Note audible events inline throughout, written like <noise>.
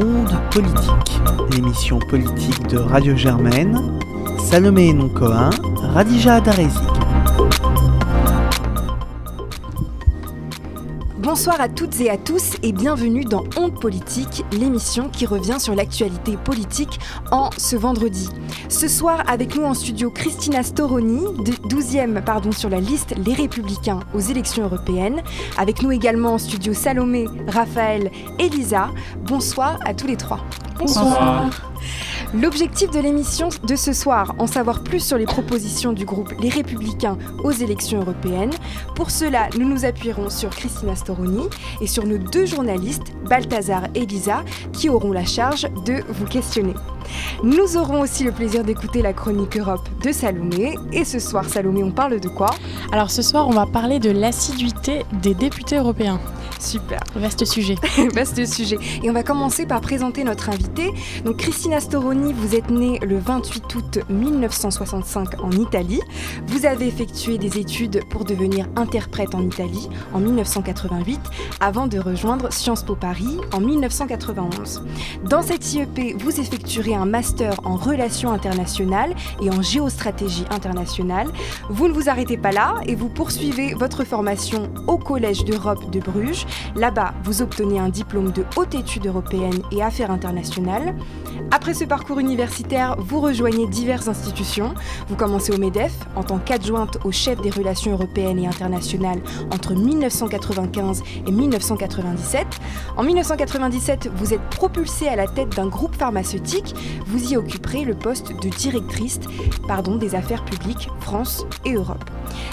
Politique, l'émission politique de Radio Germaine, Salomé Noncoin, Radija Adarezi. Bonsoir à toutes et à tous et bienvenue dans Honte Politique, l'émission qui revient sur l'actualité politique en ce vendredi. Ce soir, avec nous en studio, Christina Storoni, 12e pardon, sur la liste Les Républicains aux élections européennes. Avec nous également en studio Salomé, Raphaël et Lisa. Bonsoir à tous les trois. Bonsoir. L'objectif de l'émission de ce soir, en savoir plus sur les propositions du groupe Les Républicains aux élections européennes. Pour cela, nous nous appuierons sur Christina Storoni et sur nos deux journalistes, Balthazar et Lisa, qui auront la charge de vous questionner. Nous aurons aussi le plaisir d'écouter la chronique Europe de Salomé. Et ce soir, Salomé, on parle de quoi? Alors ce soir, on va parler de l'assiduité des députés européens. Super. Vaste sujet. <laughs> Vaste sujet. Et on va commencer par présenter notre invitée. Donc Christina Storoni, vous êtes née le 28 août 1965 en Italie. Vous avez effectué des études pour devenir interprète en Italie en 1988 avant de rejoindre Sciences Po Paris en 1991. Dans cette IEP, vous effectuerez un master en relations internationales et en géostratégie internationale. Vous ne vous arrêtez pas là et vous poursuivez votre formation au Collège d'Europe de Bruges Là-bas, vous obtenez un diplôme de haute étude européenne et affaires internationales. Après ce parcours universitaire, vous rejoignez diverses institutions. Vous commencez au MEDEF en tant qu'adjointe au chef des relations européennes et internationales entre 1995 et 1997. En 1997, vous êtes propulsée à la tête d'un groupe pharmaceutique. Vous y occuperez le poste de directrice des affaires publiques France et Europe.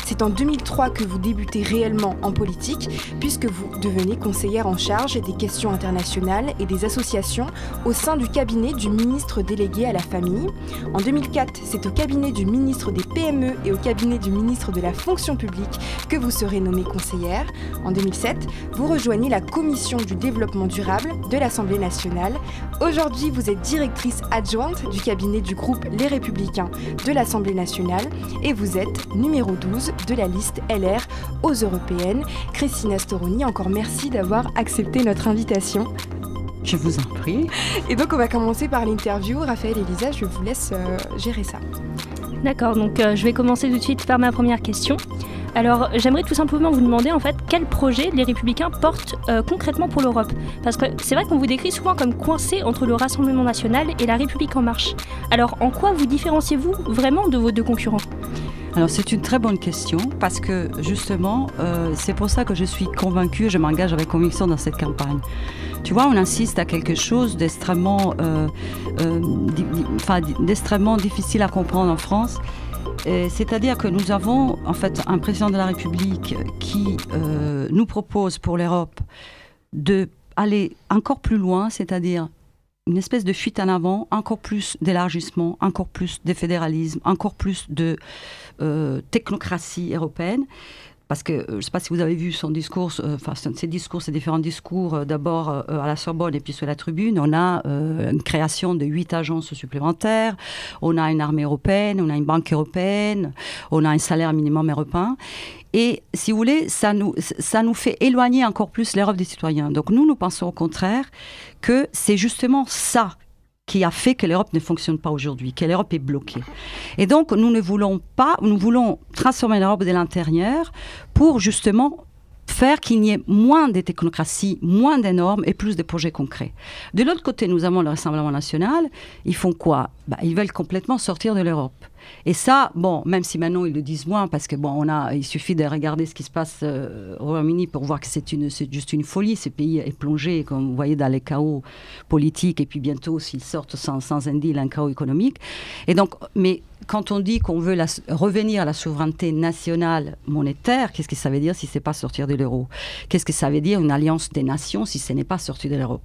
C'est en 2003 que vous débutez réellement en politique, puisque vous devenez conseillère en charge des questions internationales et des associations au sein du cabinet du ministre délégué à la famille. En 2004, c'est au cabinet du ministre des PME et au cabinet du ministre de la fonction publique que vous serez nommée conseillère. En 2007, vous rejoignez la commission du développement durable de l'Assemblée nationale. Aujourd'hui, vous êtes directrice adjointe du cabinet du groupe Les Républicains de l'Assemblée nationale et vous êtes numéro 12 de la liste LR aux européennes. Christina Storoni, encore merci d'avoir accepté notre invitation. Je vous en prie. Et donc on va commencer par l'interview. Raphaël et Lisa, je vous laisse euh, gérer ça. D'accord, donc euh, je vais commencer tout de suite par ma première question. Alors j'aimerais tout simplement vous demander en fait quel projet les républicains portent euh, concrètement pour l'Europe? Parce que c'est vrai qu'on vous décrit souvent comme coincé entre le Rassemblement national et la République en marche. Alors en quoi vous différenciez-vous vraiment de vos deux concurrents? Alors c'est une très bonne question parce que justement, euh, c'est pour ça que je suis convaincue, je m'engage avec conviction dans cette campagne. Tu vois, on insiste à quelque chose d'extrêmement, euh, euh, d'extrêmement difficile à comprendre en France. C'est-à-dire que nous avons en fait un président de la République qui nous propose pour l'Europe de aller encore plus loin, c'est-à-dire une espèce de fuite en avant, encore plus d'élargissement, encore plus de fédéralisme, encore plus de euh, technocratie européenne. Parce que euh, je ne sais pas si vous avez vu son discours, euh, enfin ses discours, ses différents discours, d'abord à la Sorbonne et puis sur la tribune. On a une création de huit agences supplémentaires, on a une armée européenne, on a une banque européenne, on a un salaire minimum européen. Et si vous voulez, ça nous, ça nous fait éloigner encore plus l'Europe des citoyens. Donc nous, nous pensons au contraire que c'est justement ça qui a fait que l'Europe ne fonctionne pas aujourd'hui, que l'Europe est bloquée. Et donc, nous ne voulons pas, nous voulons transformer l'Europe de l'intérieur pour justement faire qu'il y ait moins de technocratie, moins de normes et plus de projets concrets. De l'autre côté, nous avons le Rassemblement national. Ils font quoi? Bah, Ils veulent complètement sortir de l'Europe. Et ça, bon, même si maintenant ils le disent moins, parce que bon, on a, il suffit de regarder ce qui se passe euh, au Royaume-Uni pour voir que c'est juste une folie. Ce pays est plongé, comme vous voyez, dans les chaos politiques, et puis bientôt, s'ils sortent sans, sans un deal, un chaos économique. Et donc, mais quand on dit qu'on veut revenir à la souveraineté nationale monétaire, qu'est-ce que ça veut dire si c'est pas sortir de l'euro? Qu'est-ce que ça veut dire une alliance des nations si ce n'est pas sortir de l'Europe?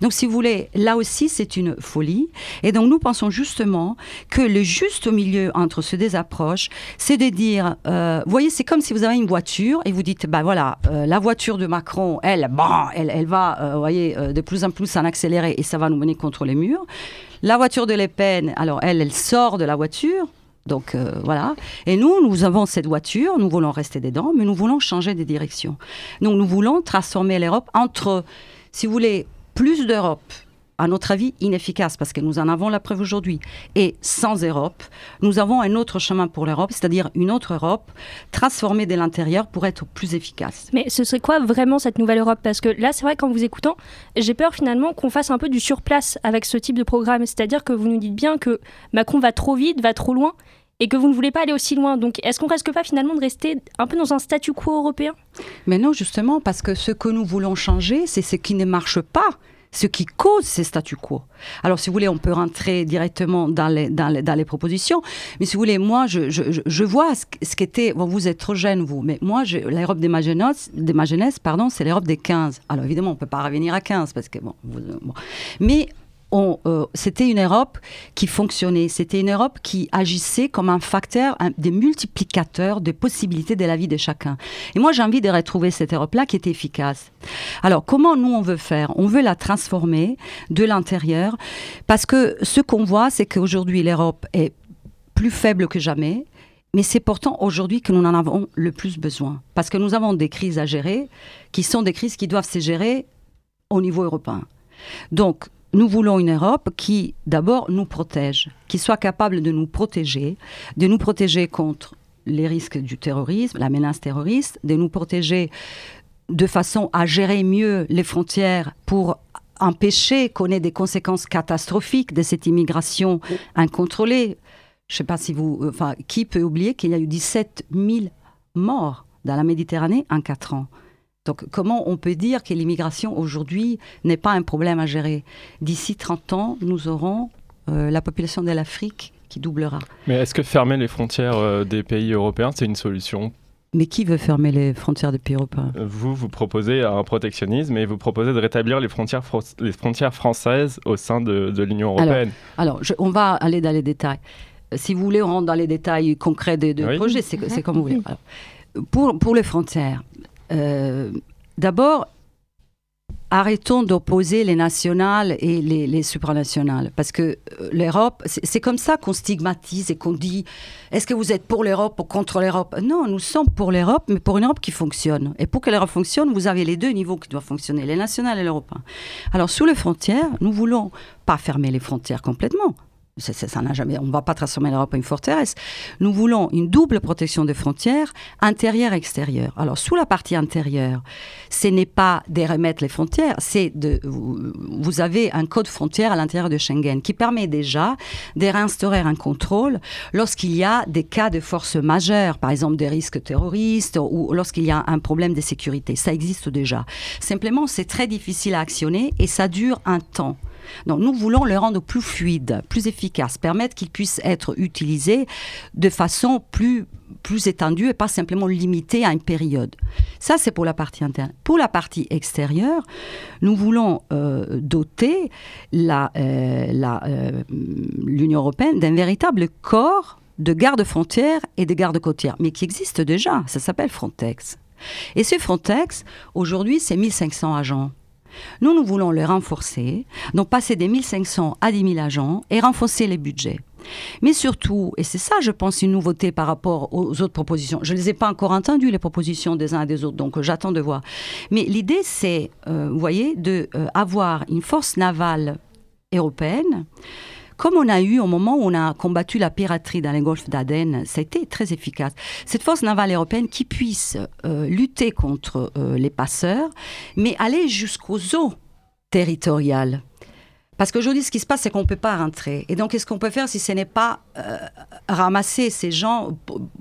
Donc, si vous voulez, là aussi, c'est une folie. Et donc, nous pensons justement que le juste milieu entre ces deux approches, c'est de dire, euh, vous voyez, c'est comme si vous avez une voiture et vous dites, ben voilà, euh, la voiture de Macron, elle, bon, elle, elle va, euh, vous voyez, de plus en plus en accélérer et ça va nous mener contre les murs. La voiture de Le Pen, alors elle, elle sort de la voiture. Donc voilà. Et nous, nous avons cette voiture, nous voulons rester dedans, mais nous voulons changer de direction. Donc nous voulons transformer l'Europe entre, si vous voulez, plus d'Europe à notre avis, inefficace parce que nous en avons la preuve aujourd'hui. Et sans Europe, nous avons un autre chemin pour l'Europe, c'est-à-dire une autre Europe transformée de l'intérieur pour être plus efficace. Mais ce serait quoi vraiment cette nouvelle Europe? Parce que là, c'est vrai qu'en vous écoutant, j'ai peur finalement qu'on fasse un peu du surplace avec ce type de programme. C'est-à-dire que vous nous dites bien que Macron va trop vite, va trop loin, et que vous ne voulez pas aller aussi loin. Donc, est-ce qu'on risque pas finalement de rester un peu dans un statu quo européen? Mais non, justement, parce que ce que nous voulons changer, c'est ce qui ne marche pas ce qui cause ces statu quo. Alors, si vous voulez, on peut rentrer directement dans les, dans les, dans les propositions, mais si vous voulez, moi, je, je, je vois ce, qu'était, bon, vous êtes trop jeune, vous, mais moi, l'Europe des ma des ma jeunesse pardon, c'est l'Europe des 15. Alors, évidemment, on ne peut pas revenir à 15, parce que, bon. mais euh, c'était une Europe qui fonctionnait, c'était une Europe qui agissait comme un facteur, un, des multiplicateurs de possibilités de la vie de chacun. Et moi, j'ai envie de retrouver cette Europe-là qui était efficace. Alors, comment nous, on veut faire? On veut la transformer de l'intérieur, parce que ce qu'on voit, c'est qu'aujourd'hui, l'Europe est plus faible que jamais. Mais c'est pourtant aujourd'hui que nous en avons le plus besoin. Parce que nous avons des crises à gérer qui sont des crises qui doivent se gérer au niveau européen. Donc, nous voulons une Europe qui, d'abord, nous protège, qui soit capable de nous protéger, de nous protéger contre les risques du terrorisme, la menace terroriste, de nous protéger de façon à gérer mieux les frontières pour empêcher qu'on ait des conséquences catastrophiques de cette immigration incontrôlée. Je ne sais pas si vous... Enfin, qui peut oublier qu'il y a eu 17 000 morts dans la Méditerranée en 4 ans donc comment on peut dire que l'immigration aujourd'hui n'est pas un problème à gérer? D'ici 30 ans, nous aurons euh, la population de l'Afrique qui doublera. Mais est-ce que fermer les frontières euh, des pays européens, c'est une solution? Mais qui veut fermer les frontières des pays européens? Euh, Vous, vous proposez un protectionnisme et vous proposez de rétablir les frontières, les frontières françaises au sein de, de l'Union européenne. Alors, alors je, on va aller dans les détails. Si vous voulez, on rentre dans les détails concrets des, des oui. projets, c'est Mhm. comme vous voulez. Alors, pour, pour les frontières, euh, d'abord, arrêtons d'opposer les nationales et les, les supranationales. Parce que euh, l'Europe, c'est comme ça qu'on stigmatise et qu'on dit est-ce que vous êtes pour l'Europe ou contre l'Europe? Non, nous sommes pour l'Europe, mais pour une Europe qui fonctionne. Et pour que l'Europe fonctionne, vous avez les deux niveaux qui doivent fonctionner, les nationales et l'européen. Alors, sous les frontières, nous voulons pas fermer les frontières complètement. On ne va pas transformer l'Europe en une forteresse. Nous voulons une double protection des frontières, intérieure et extérieure. Alors, sous la partie intérieure, ce n'est pas de remettre les frontières, c'est de. Vous avez un code frontière à l'intérieur de Schengen qui permet déjà de réinstaurer un contrôle lorsqu'il y a des cas de force majeure, par exemple des risques terroristes ou lorsqu'il y a un problème de sécurité. Ça existe déjà. Simplement, c'est très difficile à actionner et ça dure un temps. Donc nous voulons le rendre plus fluide, plus efficace, permettre qu'il puisse être utilisé de façon plus, plus étendue et pas simplement limité à une période. Ça, c'est pour la partie interne. Pour la partie extérieure, nous voulons euh, doter l'Union euh, euh, européenne d'un véritable corps de garde-frontières et de garde-côtières, mais qui existe déjà. Ça s'appelle Frontex. Et ce Frontex, aujourd'hui, c'est 1500 agents. Nous, nous voulons le renforcer, donc passer des 1500 à 10 000 agents et renforcer les budgets. Mais surtout, et c'est ça, je pense, une nouveauté par rapport aux autres propositions. Je ne les ai pas encore entendues, les propositions des uns et des autres, donc euh, j'attends de voir. Mais l'idée, c'est, euh, vous voyez, d'avoir euh, une force navale européenne comme on a eu au moment où on a combattu la piraterie dans les golfs d'Aden, ça a été très efficace. Cette force navale européenne qui puisse euh, lutter contre euh, les passeurs, mais aller jusqu'aux eaux territoriales. Parce qu'aujourd'hui, ce qui se passe, c'est qu'on ne peut pas rentrer. Et donc, qu'est-ce qu'on peut faire si ce n'est pas euh, ramasser ces gens,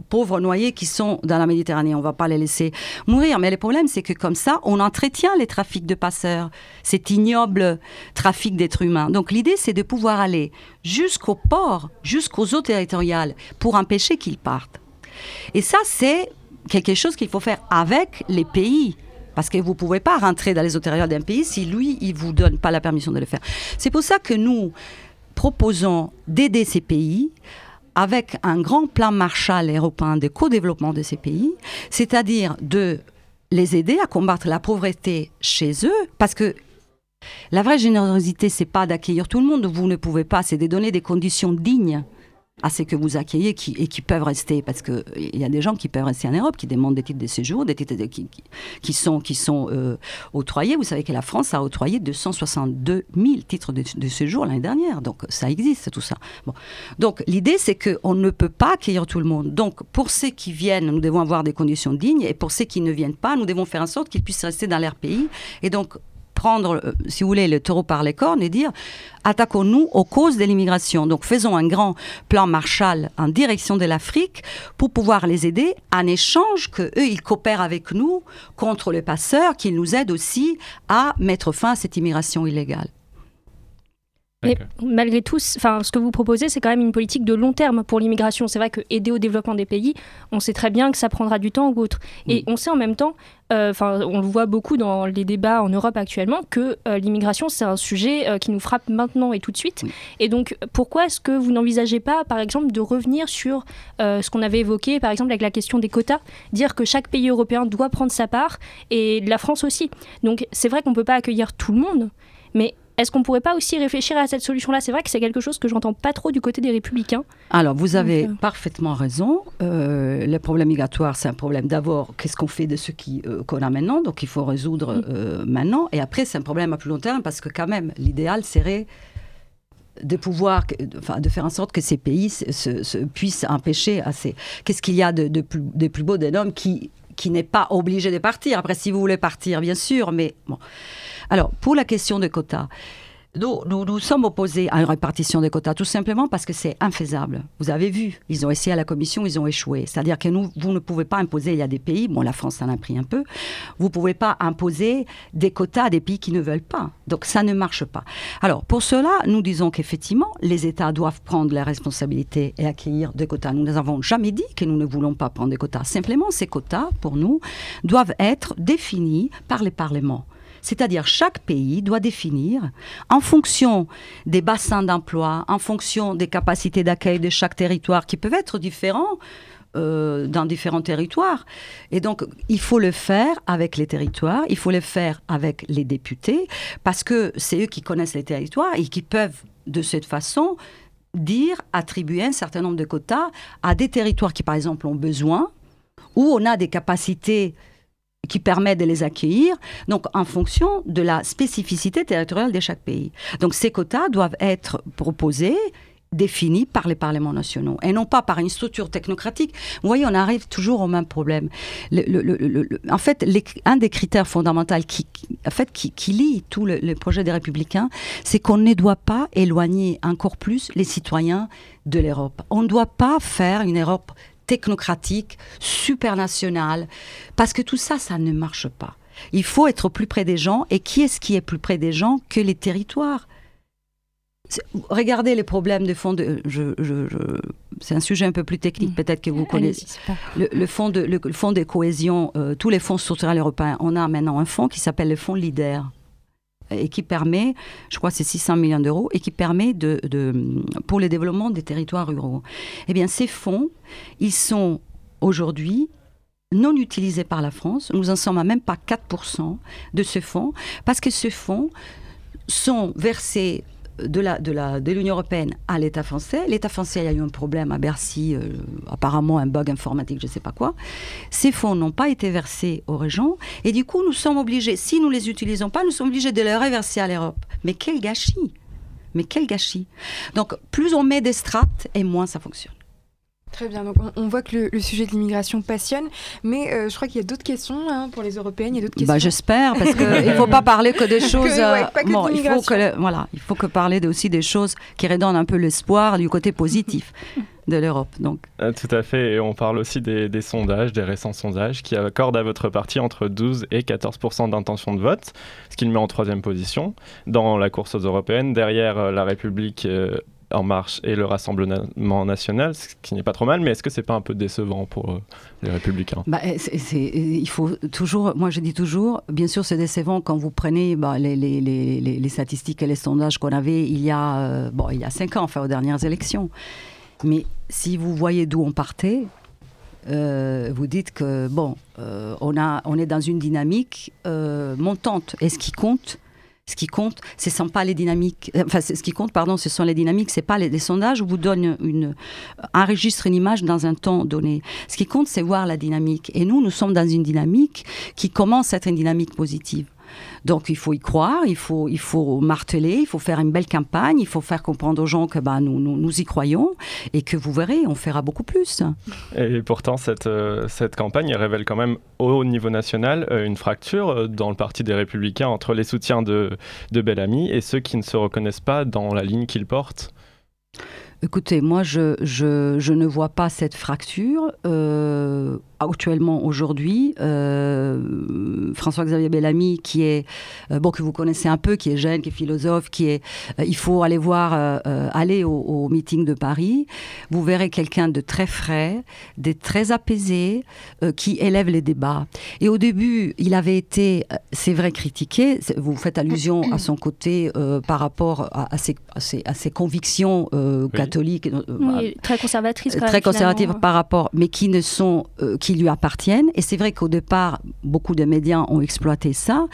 pauvres noyés, qui sont dans la Méditerranée? On ne va pas les laisser mourir. Mais le problème, c'est que comme ça, on entretient les trafics de passeurs, cet ignoble trafic d'êtres humains. Donc, l'idée, c'est de pouvoir aller jusqu'au port, jusqu'aux eaux territoriales, pour empêcher qu'ils partent. Et ça, c'est quelque chose qu'il faut faire avec les pays parce que vous ne pouvez pas rentrer dans les territoriales d'un pays si lui, il ne vous donne pas la permission de le faire. C'est pour ça que nous proposons d'aider ces pays avec un grand plan Marshall européen de co-développement de ces pays, c'est-à-dire de les aider à combattre la pauvreté chez eux, parce que la vraie générosité, c'est pas d'accueillir tout le monde, vous ne pouvez pas, c'est de donner des conditions dignes à ce que vous accueillez qui, et qui peuvent rester, parce qu'il y a des gens qui peuvent rester en Europe, qui demandent des titres de séjour, des titres qui, qui, sont, qui sont euh, octroyés. Vous savez que la France a octroyé 262 000 titres de, séjour l'année dernière, donc ça existe tout ça. Donc l'idée c'est qu'on ne peut pas accueillir tout le monde. Donc pour ceux qui viennent, nous devons avoir des conditions dignes, et pour ceux qui ne viennent pas, nous devons faire en sorte qu'ils puissent rester dans leur pays. Et donc prendre, euh, si vous voulez, le taureau par les cornes et dire attaquons-nous aux causes de l'immigration. Donc faisons un grand plan Marshall en direction de l'Afrique pour pouvoir les aider en échange que eux ils coopèrent avec nous contre les passeurs, qu'ils nous aident aussi à mettre fin à cette immigration illégale. Mais malgré tout, ce que vous proposez, c'est quand même une politique de long terme pour l'immigration. C'est vrai que aider au développement des pays, on sait très bien que ça prendra du temps ou autre. Et on sait en même temps, euh, on le voit beaucoup dans les débats en Europe actuellement, que euh, l'immigration, c'est un sujet euh, qui nous frappe maintenant et tout de suite. Et donc, pourquoi est-ce que vous n'envisagez pas, par exemple, de revenir sur ce qu'on avait évoqué, par exemple, avec la question des quotas, dire que chaque pays européen doit prendre sa part et la France aussi. Donc, c'est vrai qu'on ne peut pas accueillir tout le monde, mais est-ce qu'on pourrait pas aussi réfléchir à cette solution-là? C'est vrai que c'est quelque chose que j'entends pas trop du côté des républicains. Alors, vous avez euh, parfaitement raison. Euh, le problème migratoire, c'est un problème d'abord, qu'est-ce qu'on fait de ce euh, qu'on a maintenant? Donc, il faut résoudre mm. maintenant. Et après, c'est un problème à plus long terme parce que quand même, l'idéal serait de pouvoir, enfin, de faire en sorte que ces pays se, puissent empêcher assez. Qu'est-ce qu'il y a de, plus, de plus beau d'un homme qui, qui n'est pas obligé de partir? Après, si vous voulez partir, bien sûr, mais bon. Alors, pour la question des quotas, nous, nous, sommes opposés à une répartition des quotas, tout simplement parce que c'est infaisable. Vous avez vu, ils ont essayé à la Commission, ils ont échoué. C'est-à-dire que vous ne pouvez pas imposer, il y a des pays, bon, la France en a pris un peu, vous ne pouvez pas imposer des quotas à des pays qui ne veulent pas. Donc ça ne marche pas. Alors, pour cela, nous disons qu'effectivement, les États doivent prendre les responsabilités et accueillir des quotas. Nous n'avons jamais dit que nous ne voulons pas prendre des quotas. Simplement, ces quotas, pour nous, doivent être définis par les parlements. C'est-à-dire chaque pays doit définir, en fonction des bassins d'emploi, en fonction des capacités d'accueil de chaque territoire, qui peuvent être différents, euh, dans différents territoires. Et donc, il faut le faire avec les territoires, il faut le faire avec les députés, parce que c'est eux qui connaissent les territoires et qui peuvent, de cette façon, dire, attribuer un certain nombre de quotas à des territoires qui, par exemple, ont besoin, où on a des capacités qui permet de les accueillir, donc en fonction de la spécificité territoriale de chaque pays. Donc ces quotas doivent être proposés définis par les parlements nationaux et non pas par une structure technocratique. Vous voyez, on arrive toujours au même problème. en fait, un des critères fondamentaux qui, en fait, qui, lie tout le, projet des républicains, c'est qu'on ne doit pas éloigner encore plus les citoyens de l'Europe. On ne doit pas faire une Europe technocratique, supranational, parce que tout ça, ça ne marche pas. Il faut être plus près des gens, et qui est-ce qui est plus près des gens que les territoires? Regardez les problèmes de fonds de. Je, c'est un sujet un peu plus technique, mm. peut-être que vous connaissez. Le, fonds de, le, fonds de cohésion, euh, tous les fonds structurels européens, on a maintenant un fonds qui s'appelle le fonds LIDER et qui permet, je crois c'est 600 millions d'euros, et qui permet de, pour le développement des territoires ruraux. Eh bien, ces fonds, ils sont aujourd'hui non utilisés par la France. Nous en sommes à même pas 4% de ce fonds, parce que ces fonds sont versés de l'Union européenne à l'État français. L'État français a eu un problème à Bercy, euh, apparemment un bug informatique, je ne sais pas quoi. Ces fonds n'ont pas été versés aux régions et du coup nous sommes obligés, si nous ne les utilisons pas, nous sommes obligés de les reverser à l'Europe. Mais quel gâchis Mais quel gâchis Donc plus on met des strates et moins ça fonctionne. Très bien, donc on, voit que le, sujet de l'immigration passionne, mais euh, je crois qu'il y a d'autres questions hein, pour les Européennes, il y a d'autres bah, questions. Bah, J'espère, parce qu'il <laughs> ne faut pas parler que des choses... Euh, il, faut que, voilà, il faut que parler aussi des choses qui redonnent un peu l'espoir du côté positif. <laughs> de l'Europe. Donc. Euh, tout à fait, et on parle aussi des, des, sondages, des récents sondages, qui accordent à votre parti entre 12 et 14 d'intention de vote, ce qui le met en troisième position dans la course aux européennes, derrière La République en Marche et le Rassemblement national, ce qui n'est pas trop mal, mais est-ce que c'est pas un peu décevant pour euh, les Républicains? Bah, Il faut toujours, moi je dis toujours, bien sûr c'est décevant quand vous prenez bah, les, statistiques et les sondages qu'on avait il y a euh, bon, il y a cinq ans, enfin aux dernières élections. Mais si vous voyez d'où on partait, euh, vous dites que bon, on, a, on est dans une dynamique montante. Et ce qui compte, Ce qui compte, ce sont pas les dynamiques. euh, Enfin, ce qui compte, pardon, ce sont les dynamiques. C'est pas les, les sondages vous donne une, enregistre une image dans un temps donné. Ce qui compte, c'est voir la dynamique. Et nous, nous sommes dans une dynamique qui commence à être une dynamique positive. Donc il faut y croire, il faut, il faut marteler, il faut faire une belle campagne, il faut faire comprendre aux gens que bah, nous, nous, nous y croyons et que vous verrez, on fera beaucoup plus. Et pourtant, cette, euh, cette campagne révèle quand même au niveau national euh, une fracture euh, dans le parti des Républicains entre les soutiens de, de Bellamy et ceux qui ne se reconnaissent pas dans la ligne qu'il porte. Écoutez, moi, je, je, ne vois pas cette fracture. Euh, actuellement, aujourd'hui, euh, François-Xavier Bellamy, qui est, euh, bon, que vous connaissez un peu, qui est jeune, qui est philosophe, qui est, il faut aller voir, aller au, meeting de Paris. Vous verrez quelqu'un de très frais, de très apaisé, qui élève les débats. Et au début, il avait été, c'est vrai, critiqué. Vous faites allusion à son côté par rapport à, ses, à ses- convictions euh, catholiques. euh, voilà Oui, très conservatrice. quand très même, conservative finalement. par rapport, mais qui ne sont, euh, qui lui appartiennent. Et c'est vrai qu'au départ, beaucoup de médias ont exploité ça.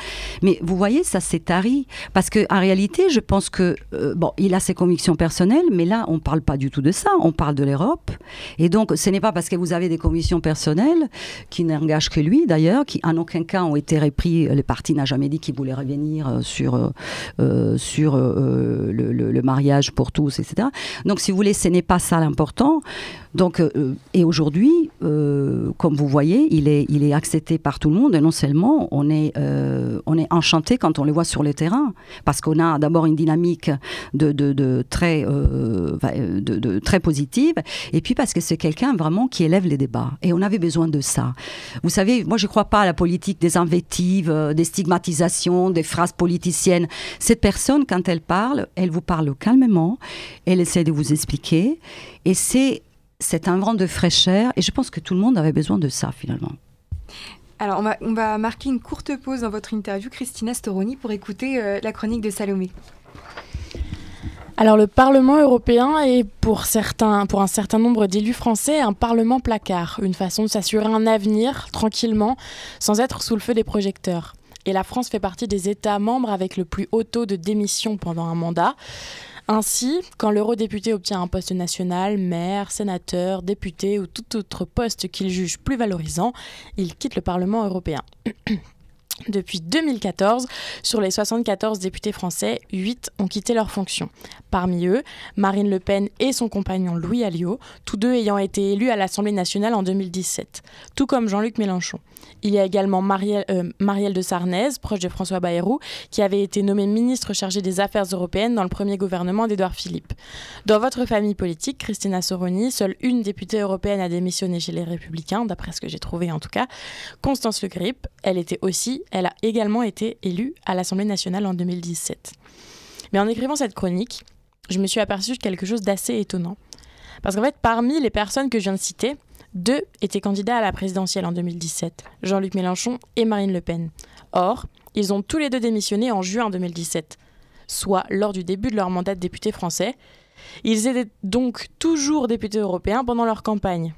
Mais vous voyez, ça s'est tari. Parce que en réalité, je pense que, euh, bon, il a ses convictions personnelles, mais là, on parle pas du tout de ça. On parle de l'Europe. Et donc, ce n'est pas parce que vous avez des convictions personnelles, qui n'engagent que lui d'ailleurs, qui en aucun cas ont été repris. Le parti n'a jamais dit qu'il voulait revenir euh, sur, euh, euh, sur euh, le, le- le mariage pour tous, etc. Donc, si vous voulez, ce n'est pas ça l'important. Donc, euh, et aujourd'hui, euh, comme vous voyez, il est, il est accepté par tout le monde. Et non seulement, on est, euh, on est enchanté quand on le voit sur le terrain, parce qu'on a d'abord une dynamique de, de, de très, euh, de, de très positive, et puis parce que c'est quelqu'un vraiment qui élève les débats. Et on avait besoin de ça. Vous savez, moi, je ne crois pas à la politique des invectives, euh, des stigmatisations, des phrases politiciennes. Cette personne, quand elle parle, elle vous parle calmement, elle essaie de vous expliquer, et c'est c'est un vent de fraîcheur et je pense que tout le monde avait besoin de ça finalement. Alors, on va, on va marquer une courte pause dans votre interview, Christina Storoni, pour écouter euh, la chronique de Salomé. Alors le Parlement européen est pour, certains, pour un certain nombre d'élus français un Parlement placard, une façon de s'assurer un avenir tranquillement sans être sous le feu des projecteurs. Et la France fait partie des États membres avec le plus haut taux de démission pendant un mandat. Ainsi, quand l'eurodéputé obtient un poste national, maire, sénateur, député ou tout autre poste qu'il juge plus valorisant, il quitte le Parlement européen. <clears throat> Depuis 2014, sur les 74 députés français, 8 ont quitté leurs fonctions. Parmi eux, Marine Le Pen et son compagnon Louis Alliot, tous deux ayant été élus à l'Assemblée nationale en 2017, tout comme Jean-Luc Mélenchon. Il y a également Marielle, euh, Marielle de Sarnez, proche de François Bayrou, qui avait été nommée ministre chargée des Affaires européennes dans le premier gouvernement d'Édouard Philippe. Dans votre famille politique, Christina Soroni, seule une députée européenne a démissionné chez les Républicains, d'après ce que j'ai trouvé en tout cas. Constance Le Grip, elle était aussi, elle a également été élue à l'Assemblée nationale en 2017. Mais en écrivant cette chronique, je me suis aperçue de quelque chose d'assez étonnant. Parce qu'en fait, parmi les personnes que je viens de citer, deux étaient candidats à la présidentielle en 2017, Jean-Luc Mélenchon et Marine Le Pen. Or, ils ont tous les deux démissionné en juin 2017, soit lors du début de leur mandat de député français. Ils étaient donc toujours députés européens pendant leur campagne.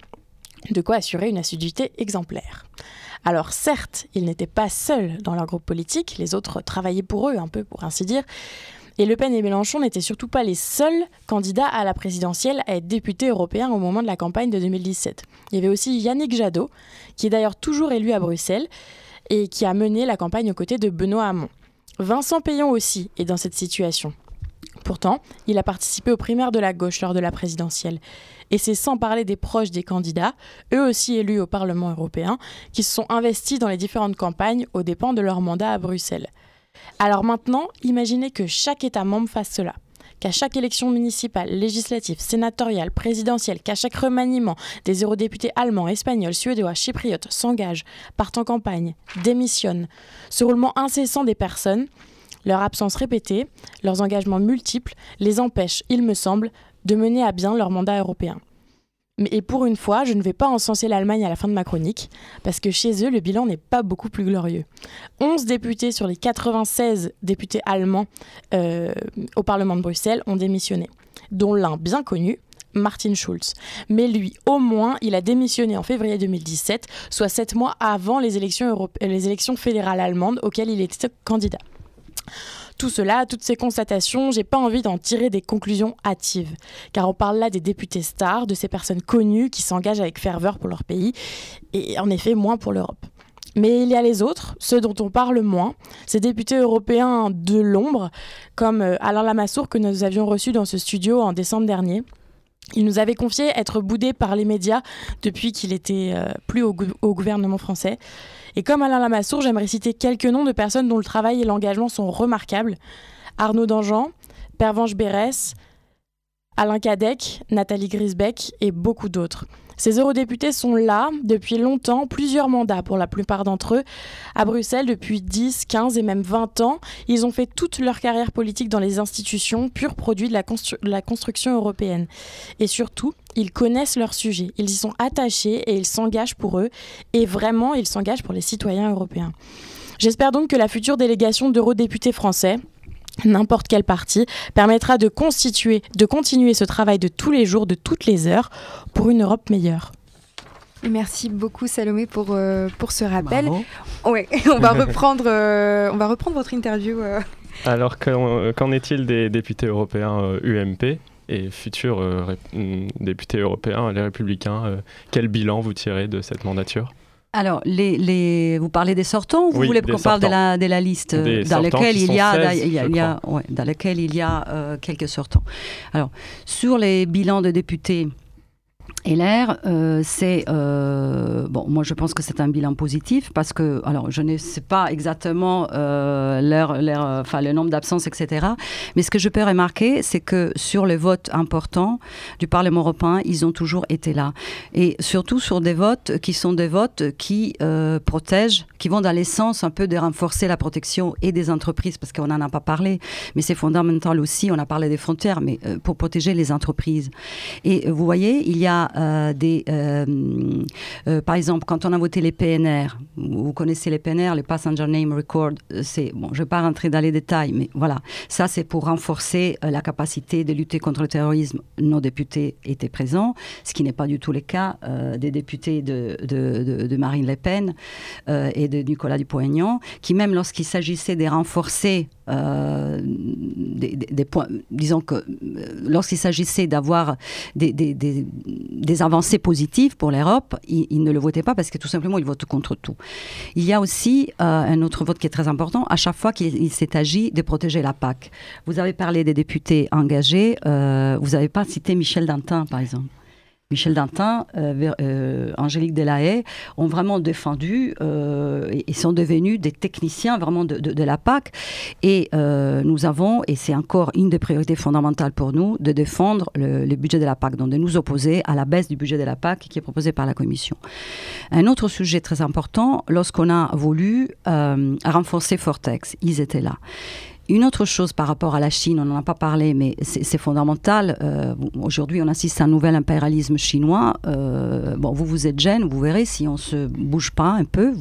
De quoi assurer une assiduité exemplaire. Alors certes, ils n'étaient pas seuls dans leur groupe politique, les autres travaillaient pour eux, un peu pour ainsi dire, et Le Pen et Mélenchon n'étaient surtout pas les seuls candidats à la présidentielle à être députés européens au moment de la campagne de 2017. Il y avait aussi Yannick Jadot, qui est d'ailleurs toujours élu à Bruxelles, et qui a mené la campagne aux côtés de Benoît Hamon. Vincent Payon aussi est dans cette situation. Pourtant, il a participé aux primaires de la gauche lors de la présidentielle. Et c'est sans parler des proches des candidats, eux aussi élus au Parlement européen, qui se sont investis dans les différentes campagnes aux dépens de leur mandat à Bruxelles. Alors maintenant, imaginez que chaque État membre fasse cela. Qu'à chaque élection municipale, législative, sénatoriale, présidentielle, qu'à chaque remaniement, des eurodéputés allemands, espagnols, suédois, chypriotes s'engagent, partent en campagne, démissionnent. Ce roulement incessant des personnes, leur absence répétée, leurs engagements multiples, les empêchent, il me semble, de mener à bien leur mandat européen. Et pour une fois, je ne vais pas encenser l'Allemagne à la fin de ma chronique, parce que chez eux, le bilan n'est pas beaucoup plus glorieux. 11 députés sur les 96 députés allemands euh, au Parlement de Bruxelles ont démissionné, dont l'un bien connu, Martin Schulz. Mais lui, au moins, il a démissionné en février 2017, soit sept mois avant les élections, les élections fédérales allemandes auxquelles il était candidat. Tout cela, toutes ces constatations, j'ai pas envie d'en tirer des conclusions hâtives, car on parle là des députés stars, de ces personnes connues qui s'engagent avec ferveur pour leur pays, et en effet moins pour l'Europe. Mais il y a les autres, ceux dont on parle moins, ces députés européens de l'ombre, comme euh, Alain Lamassoure que nous avions reçu dans ce studio en décembre dernier. Il nous avait confié être boudé par les médias depuis qu'il était euh, plus au, au, gouvernement français. Et comme Alain Lamassoure, j'aimerais citer quelques noms de personnes dont le travail et l'engagement sont remarquables. Arnaud Dangean, Pervenche Bérès, Alain Cadec, Nathalie Grisbeck et beaucoup d'autres. Ces eurodéputés sont là depuis longtemps, plusieurs mandats pour la plupart d'entre eux. À Bruxelles, depuis 10, 15 et même 20 ans, ils ont fait toute leur carrière politique dans les institutions, pur produit de la construction européenne. Et surtout, ils connaissent leur sujet, ils y sont attachés et ils s'engagent pour eux. Et vraiment, ils s'engagent pour les citoyens européens. J'espère donc que la future délégation d'eurodéputés français, n'importe quel parti, permettra de constituer, de continuer ce travail de tous les jours, de toutes les heures, pour une Europe meilleure. Merci beaucoup Salomé pour, euh, pour ce rappel. Ouais, <laughs> on va <laughs> reprendre euh, on va reprendre votre interview. Euh. Alors qu'en est-il des députés européens UMP et futurs députés européens, les républicains Quel bilan vous tirez de cette mandature? Alors, les, les, vous parlez des sortants ou vous Oui, voulez qu'on parle de la, de la liste Des dans laquelle il y a, 16, il y a, je il y a- crois. ouais, dans laquelle il y a euh, quelques sortants. Alors, sur les bilans de députés LR, euh, c'est euh, bon. Moi, je pense que c'est un bilan positif parce que, alors, je ne sais pas exactement euh, leur, leur, enfin, le nombre d'absences, etc. Mais ce que je peux remarquer, c'est que sur les votes importants du Parlement européen, ils ont toujours été là, et surtout sur des votes qui sont des votes qui euh, protègent, qui vont dans l'essence un peu de renforcer la protection et des entreprises, parce qu'on n'en a pas parlé, mais c'est fondamental aussi. On a parlé des frontières, mais euh, pour protéger les entreprises. Et vous voyez, il y a euh, euh, euh, par exemple, quand on a voté les PNR, vous connaissez les PNR, les Passenger Name Record, c'est bon, je ne vais pas rentrer dans les détails, mais voilà, ça c'est pour renforcer la capacité de lutter contre le terrorisme. Nos députés étaient présents, ce qui n'est pas du tout le cas des députés de, Marine Le Pen et de Nicolas Dupont-Aignan, qui même lorsqu'il s'agissait de renforcer des, points, disons que lorsqu'il s'agissait d'avoir des, des- avancées positives pour l'Europe, ils, ne le votaient pas parce que tout simplement ils votent contre tout. Il y a aussi euh, un autre vote qui est très important à chaque fois qu'il il s'est agi de protéger la PAC. Vous avez parlé des députés engagés, euh, vous n'avez pas cité Michel Dantin par exemple. Michel Dantin, euh, euh, Angélique Delahaye ont vraiment défendu euh, et, sont devenus des techniciens vraiment de, la PAC. Et nous avons, et c'est encore une des priorités fondamentales pour nous, de défendre le, le budget de la PAC, donc de nous opposer à la baisse du budget de la PAC qui est proposée par la Commission. Un autre sujet très important, lorsqu'on a voulu renforcer Fortex, ils étaient là. Une autre chose par rapport à la Chine, on n'en a pas parlé, mais c'est fondamental. Euh, Aujourd'hui, on assiste à un nouvel impérialisme chinois. Euh, bon, vous, vous êtes jeune, vous verrez, si on se bouge pas un peu,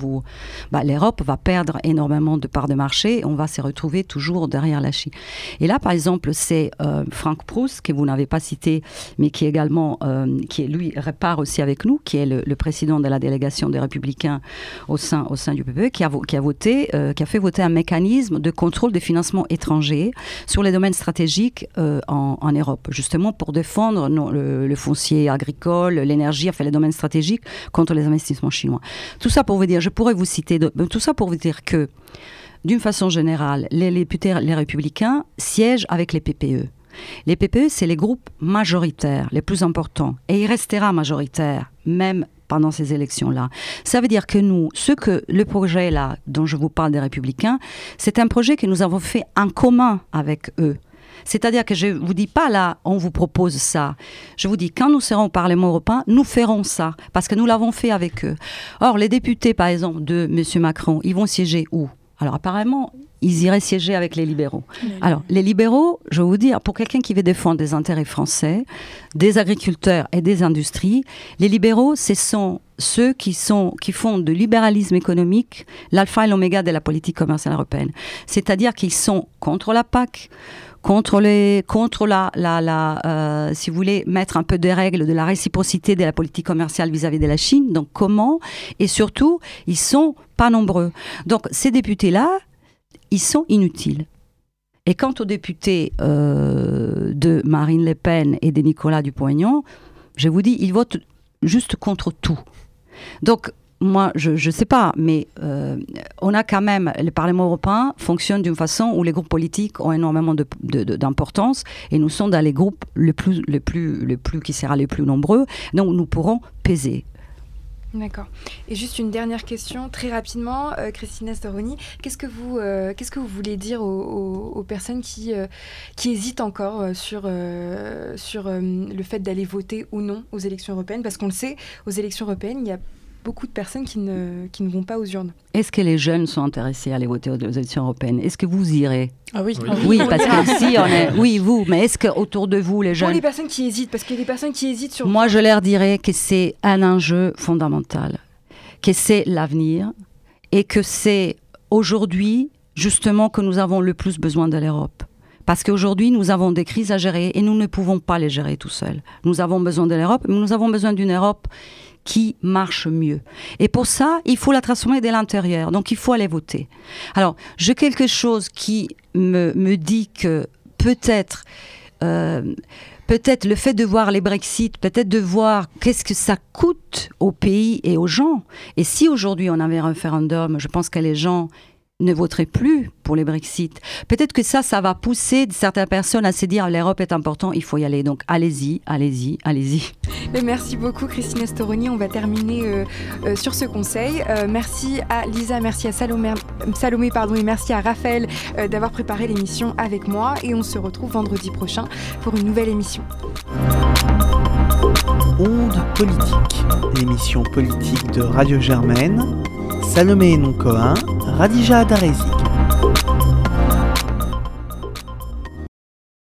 bah, l'Europe va perdre énormément de parts de marché. On va se retrouver toujours derrière la Chine. Et là, par exemple, c'est euh, Frank Proust, que vous n'avez pas cité, mais qui également, euh, qui lui, répare aussi avec nous, qui est le, président de la délégation des Républicains au sein, du PPE, qui a, voté, qui a fait voter un mécanisme de contrôle des financements étrangers sur les domaines stratégiques euh, en, Europe, justement pour défendre non, le, foncier agricole, l'énergie, enfin les domaines stratégiques contre les investissements chinois. Tout ça pour vous dire, je pourrais vous citer, tout ça pour vous dire que, d'une façon générale, les députés, les républicains siègent avec les PPE. Les PPE, c'est les groupes majoritaires, les plus importants, et il restera majoritaire, même pendant ces élections-là. Ça veut dire que nous, ce que le projet là, dont je vous parle des républicains, c'est un projet que nous avons fait en commun avec eux. C'est-à-dire que je ne vous dis pas là, on vous propose ça. Je vous dis, quand nous serons au Parlement européen, nous ferons ça, parce que nous l'avons fait avec eux. Or, les députés, par exemple, de M. Macron, ils vont siéger où? Alors, apparemment, ils iraient siéger avec les libéraux. Alors, les libéraux, je vais vous dire, pour quelqu'un qui veut défendre des intérêts français, des agriculteurs et des industries, les libéraux, ce sont ceux qui, sont, qui font de libéralisme économique l'alpha et l'oméga de la politique commerciale européenne. C'est-à-dire qu'ils sont contre la PAC, contre, les, contre la, la, la euh, si vous voulez, mettre un peu des règles de la réciprocité de la politique commerciale vis-à-vis de la Chine. Donc, comment? Et surtout, ils sont pas nombreux. Donc, ces députés-là, ils sont inutiles. Et quant aux députés euh, de Marine Le Pen et de Nicolas Dupont-Aignan, je vous dis, ils votent juste contre tout. Donc, moi, je ne sais pas, mais euh, on a quand même, le Parlement européen fonctionne d'une façon où les groupes politiques ont énormément d'importance et nous sommes dans les groupes les plus, les plus, les plus, qui sera les plus nombreux, donc nous pourrons peser. D'accord. Et juste une dernière question, très rapidement, euh, Christina Storoni, qu'est-ce que vous, euh, qu'est-ce que vous voulez dire aux, personnes qui, qui hésitent encore sur, sur le fait d'aller voter ou non aux élections européennes? Parce qu'on le sait, aux élections européennes, il y a beaucoup de personnes qui ne, qui ne vont pas aux urnes. Est-ce que les jeunes sont intéressés à aller voter aux élections européennes? Est-ce que vous irez? Ah oui. oui. <laughs> parce que si on est, oui vous, mais est-ce que autour de vous les jeunes? Pour les personnes qui hésitent, parce qu'il y a des personnes qui hésitent sur. Moi, je leur dirais que c'est un enjeu fondamental, que c'est l'avenir et que c'est aujourd'hui justement que nous avons le plus besoin de l'Europe. Parce qu'aujourd'hui, nous avons des crises à gérer et nous ne pouvons pas les gérer tout seuls. Nous avons besoin de l'Europe, mais nous avons besoin d'une Europe qui marche mieux. Et pour ça, il faut la transformer de l'intérieur. Donc, il faut aller voter. Alors, j'ai quelque chose qui me, me dit que peut-être... Euh, peut-être le fait de voir les Brexit, peut-être de voir qu'est-ce que ça coûte au pays et aux gens. Et si aujourd'hui on avait un référendum, je pense que les gens ne voterait plus pour les Brexit. Peut-être que ça, ça va pousser certaines personnes à se dire l'Europe est important, il faut y aller. Donc allez-y, allez-y, allez-y. Merci beaucoup Christine Storoni. On va terminer euh, euh, sur ce conseil. Euh, merci à Lisa, merci à Salomé, Salomé pardon, et merci à Raphaël d'avoir préparé l'émission avec moi. Et on se retrouve vendredi prochain pour une nouvelle émission. Onde politique, l'émission politique de Radio Germaine Salomé Noncoin, Radija Darezi.